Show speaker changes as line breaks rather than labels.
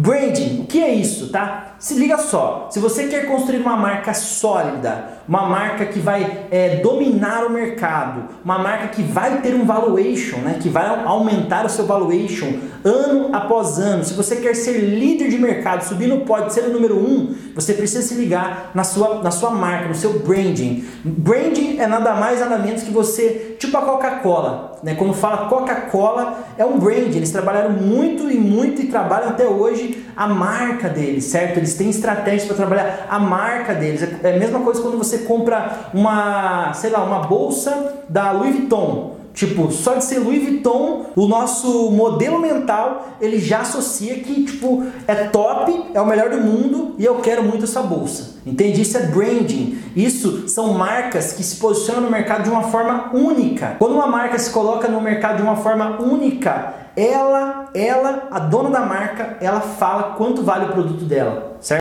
Branding, o que é isso, tá? Se liga só, se você quer construir uma marca sólida, uma marca que vai é, dominar o mercado, uma marca que vai ter um valuation, né, que vai aumentar o seu valuation ano após ano, se você quer ser líder de mercado, subir no pódio, ser o número um, você precisa se ligar na sua, na sua marca, no seu branding. Branding é nada mais nada menos que você, tipo a Coca-Cola, né? Quando fala Coca-Cola é um brand, eles trabalharam muito e muito e trabalham até hoje a marca deles, certo? Eles têm estratégias para trabalhar a marca deles. É a mesma coisa quando você compra uma, sei lá, uma bolsa da Louis Vuitton. Tipo, só de ser Louis Vuitton, o nosso modelo mental, ele já associa que, tipo, é top, é o melhor do mundo e eu quero muito essa bolsa. Entende? Isso é branding. Isso são marcas que se posicionam no mercado de uma forma única. Quando uma marca se coloca no mercado de uma forma única, ela, ela, a dona da marca, ela fala quanto vale o produto dela, certo?